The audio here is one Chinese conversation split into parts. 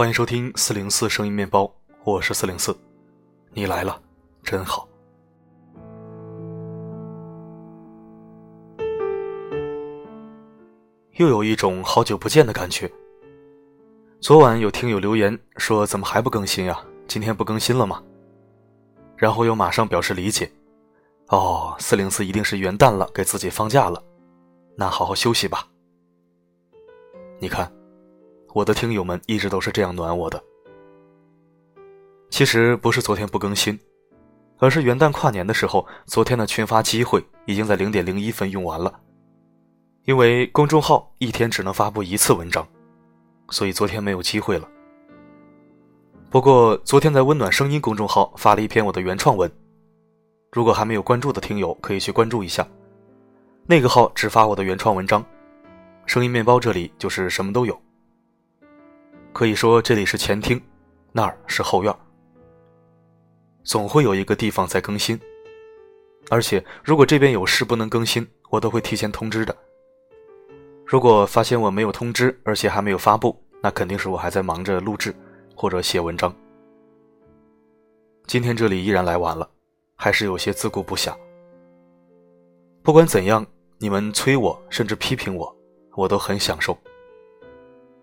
欢迎收听四零四声音面包，我是四零四，你来了，真好。又有一种好久不见的感觉。昨晚有听友留言说：“怎么还不更新呀？今天不更新了吗？”然后又马上表示理解。哦，四零四一定是元旦了，给自己放假了，那好好休息吧。你看。我的听友们一直都是这样暖我的。其实不是昨天不更新，而是元旦跨年的时候，昨天的群发机会已经在零点零一分用完了。因为公众号一天只能发布一次文章，所以昨天没有机会了。不过昨天在温暖声音公众号发了一篇我的原创文，如果还没有关注的听友可以去关注一下。那个号只发我的原创文章，声音面包这里就是什么都有。可以说这里是前厅，那儿是后院。总会有一个地方在更新，而且如果这边有事不能更新，我都会提前通知的。如果发现我没有通知，而且还没有发布，那肯定是我还在忙着录制或者写文章。今天这里依然来晚了，还是有些自顾不暇。不管怎样，你们催我甚至批评我，我都很享受，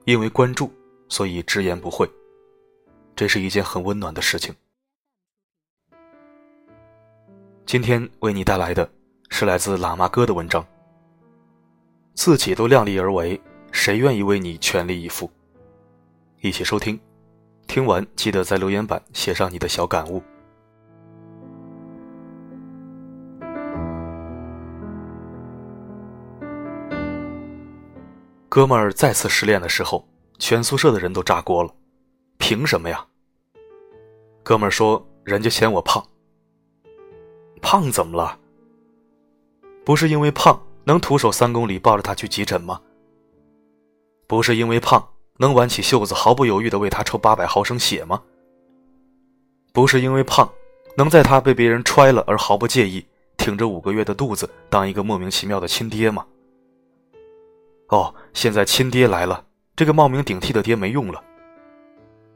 因为关注。所以直言不讳，这是一件很温暖的事情。今天为你带来的是来自喇嘛哥的文章。自己都量力而为，谁愿意为你全力以赴？一起收听，听完记得在留言板写上你的小感悟。哥们儿再次失恋的时候。全宿舍的人都炸锅了，凭什么呀？哥们儿说：“人家嫌我胖。胖怎么了？不是因为胖能徒手三公里抱着他去急诊吗？不是因为胖能挽起袖子毫不犹豫的为他抽八百毫升血吗？不是因为胖能在他被别人揣了而毫不介意，挺着五个月的肚子当一个莫名其妙的亲爹吗？哦，现在亲爹来了。”这个冒名顶替的爹没用了。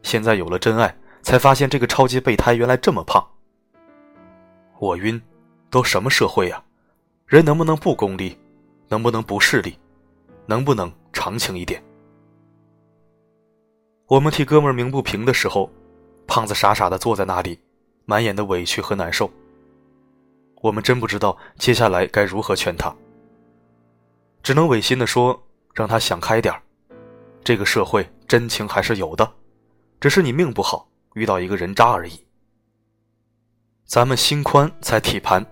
现在有了真爱，才发现这个超级备胎原来这么胖。我晕，都什么社会呀？人能不能不功利？能不能不势利？能不能长情一点？我们替哥们鸣不平的时候，胖子傻傻的坐在那里，满眼的委屈和难受。我们真不知道接下来该如何劝他，只能违心的说，让他想开点儿。这个社会真情还是有的，只是你命不好，遇到一个人渣而已。咱们心宽才体盘，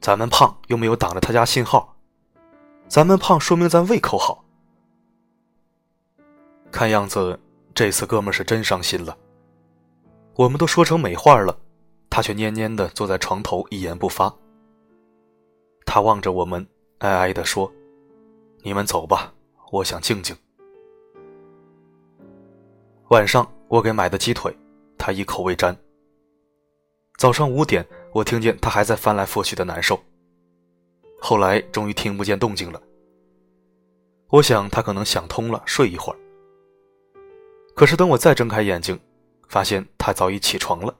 咱们胖又没有挡着他家信号，咱们胖说明咱胃口好。看样子这次哥们是真伤心了。我们都说成美话了，他却蔫蔫的坐在床头一言不发。他望着我们，哀哀的说：“你们走吧，我想静静。”晚上我给买的鸡腿，他一口未沾。早上五点，我听见他还在翻来覆去的难受。后来终于听不见动静了。我想他可能想通了，睡一会儿。可是等我再睁开眼睛，发现他早已起床了。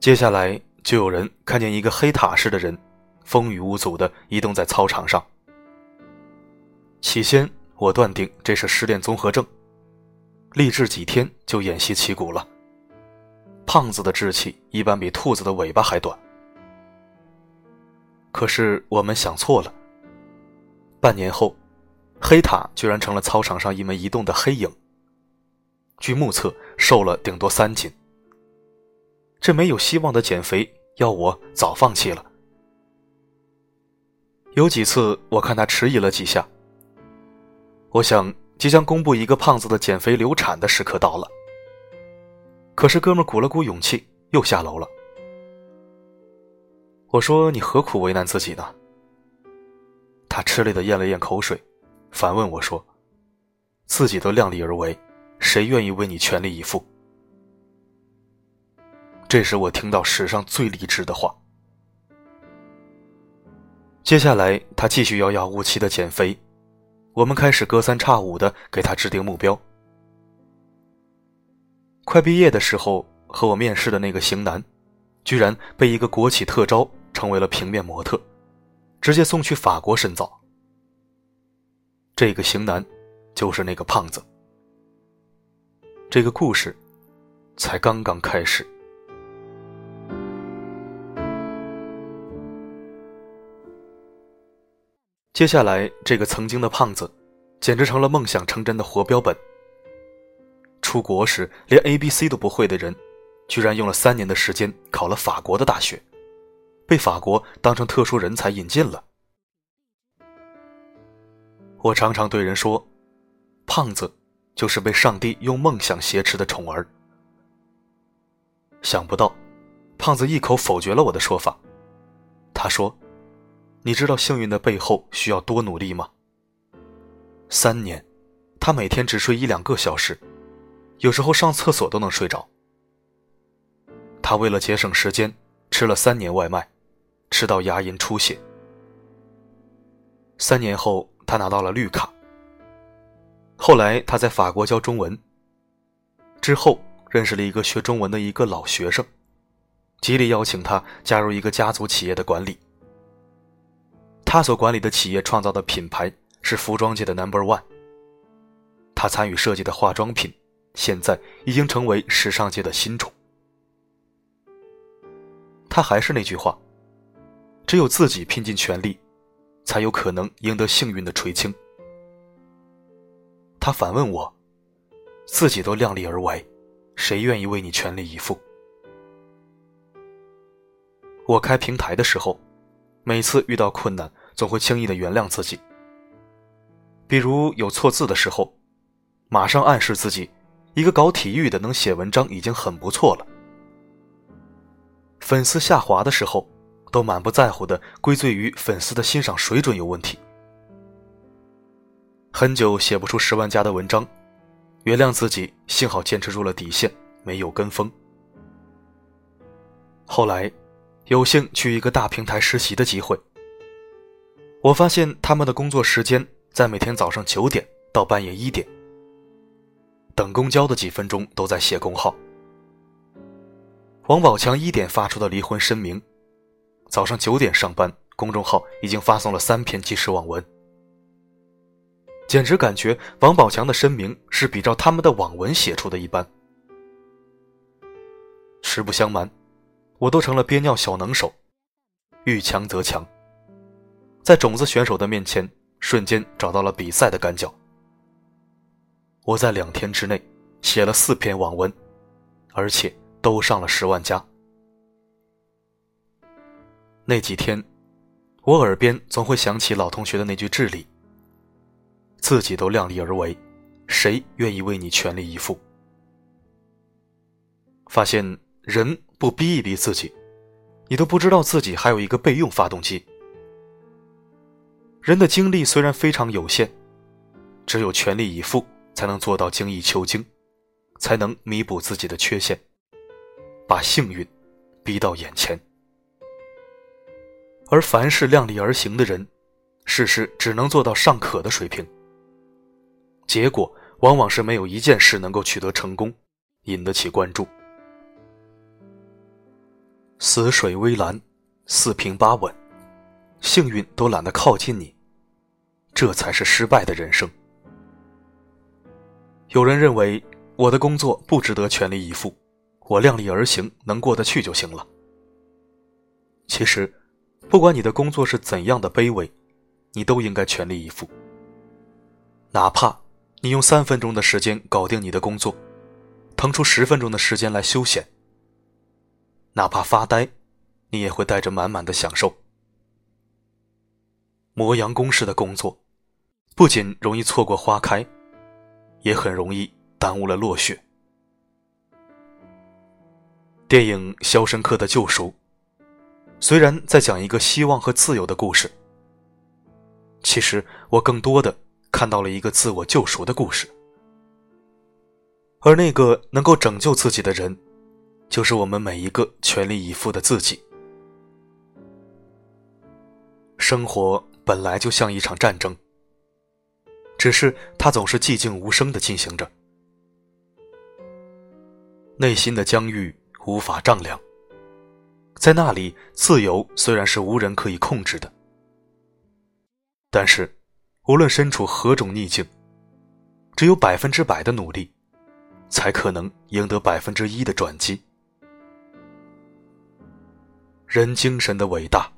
接下来就有人看见一个黑塔似的人，风雨无阻的移动在操场上。起先我断定这是失恋综合症。励志几天就偃息旗鼓了。胖子的志气一般比兔子的尾巴还短。可是我们想错了。半年后，黑塔居然成了操场上一枚移动的黑影。据目测，瘦了顶多三斤。这没有希望的减肥，要我早放弃了。有几次，我看他迟疑了几下。我想。即将公布一个胖子的减肥流产的时刻到了。可是哥们鼓了鼓勇气，又下楼了。我说：“你何苦为难自己呢？”他吃力的咽了咽口水，反问我说：“自己都量力而为，谁愿意为你全力以赴？”这是我听到史上最励志的话。接下来，他继续遥遥无期的减肥。我们开始隔三差五的给他制定目标。快毕业的时候，和我面试的那个型男，居然被一个国企特招成为了平面模特，直接送去法国深造。这个型男，就是那个胖子。这个故事，才刚刚开始。接下来，这个曾经的胖子，简直成了梦想成真的活标本。出国时连 A B C 都不会的人，居然用了三年的时间考了法国的大学，被法国当成特殊人才引进了。我常常对人说，胖子就是被上帝用梦想挟持的宠儿。想不到，胖子一口否决了我的说法。他说。你知道幸运的背后需要多努力吗？三年，他每天只睡一两个小时，有时候上厕所都能睡着。他为了节省时间，吃了三年外卖，吃到牙龈出血。三年后，他拿到了绿卡。后来他在法国教中文，之后认识了一个学中文的一个老学生，极力邀请他加入一个家族企业的管理。他所管理的企业创造的品牌是服装界的 Number One。他参与设计的化妆品，现在已经成为时尚界的新宠。他还是那句话：只有自己拼尽全力，才有可能赢得幸运的垂青。他反问我：自己都量力而为，谁愿意为你全力以赴？我开平台的时候，每次遇到困难。总会轻易的原谅自己，比如有错字的时候，马上暗示自己，一个搞体育的能写文章已经很不错了。粉丝下滑的时候，都满不在乎的归罪于粉丝的欣赏水准有问题。很久写不出十万加的文章，原谅自己，幸好坚持住了底线，没有跟风。后来，有幸去一个大平台实习的机会。我发现他们的工作时间在每天早上九点到半夜一点，等公交的几分钟都在写公号。王宝强一点发出的离婚声明，早上九点上班，公众号已经发送了三篇即时网文，简直感觉王宝强的声明是比照他们的网文写出的一般。实不相瞒，我都成了憋尿小能手，遇强则强。在种子选手的面前，瞬间找到了比赛的赶脚。我在两天之内写了四篇网文，而且都上了十万加。那几天，我耳边总会响起老同学的那句至理：“自己都量力而为，谁愿意为你全力以赴？”发现人不逼一逼自己，你都不知道自己还有一个备用发动机。人的精力虽然非常有限，只有全力以赴，才能做到精益求精，才能弥补自己的缺陷，把幸运逼到眼前。而凡是量力而行的人，事事只能做到尚可的水平，结果往往是没有一件事能够取得成功，引得起关注。死水微澜，四平八稳。幸运都懒得靠近你，这才是失败的人生。有人认为我的工作不值得全力以赴，我量力而行，能过得去就行了。其实，不管你的工作是怎样的卑微，你都应该全力以赴。哪怕你用三分钟的时间搞定你的工作，腾出十分钟的时间来休闲，哪怕发呆，你也会带着满满的享受。磨洋工式的工作，不仅容易错过花开，也很容易耽误了落雪。电影《肖申克的救赎》虽然在讲一个希望和自由的故事，其实我更多的看到了一个自我救赎的故事。而那个能够拯救自己的人，就是我们每一个全力以赴的自己。生活。本来就像一场战争，只是它总是寂静无声的进行着。内心的疆域无法丈量，在那里，自由虽然是无人可以控制的，但是，无论身处何种逆境，只有百分之百的努力，才可能赢得百分之一的转机。人精神的伟大，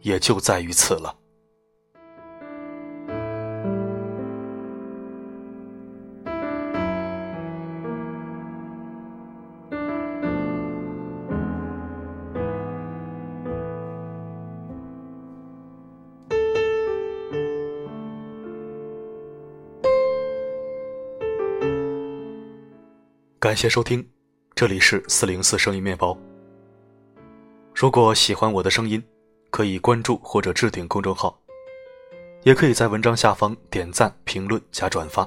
也就在于此了。感谢收听，这里是四零四声音面包。如果喜欢我的声音，可以关注或者置顶公众号，也可以在文章下方点赞、评论加转发。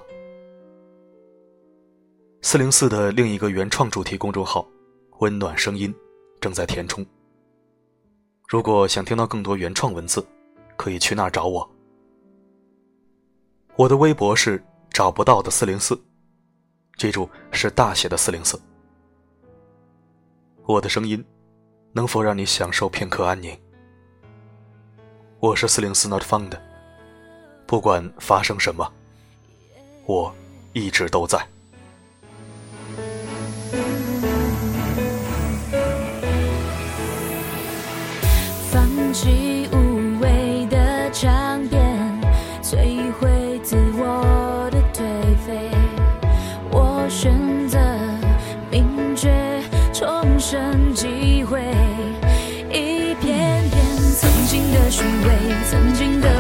四零四的另一个原创主题公众号“温暖声音”正在填充。如果想听到更多原创文字，可以去那儿找我。我的微博是找不到的四零四，记住是大写的四零四。我的声音。能否让你享受片刻安宁？我是四零四 Not Found，不管发生什么，我一直都在。生几回？一片片曾经的虚伪，曾经的。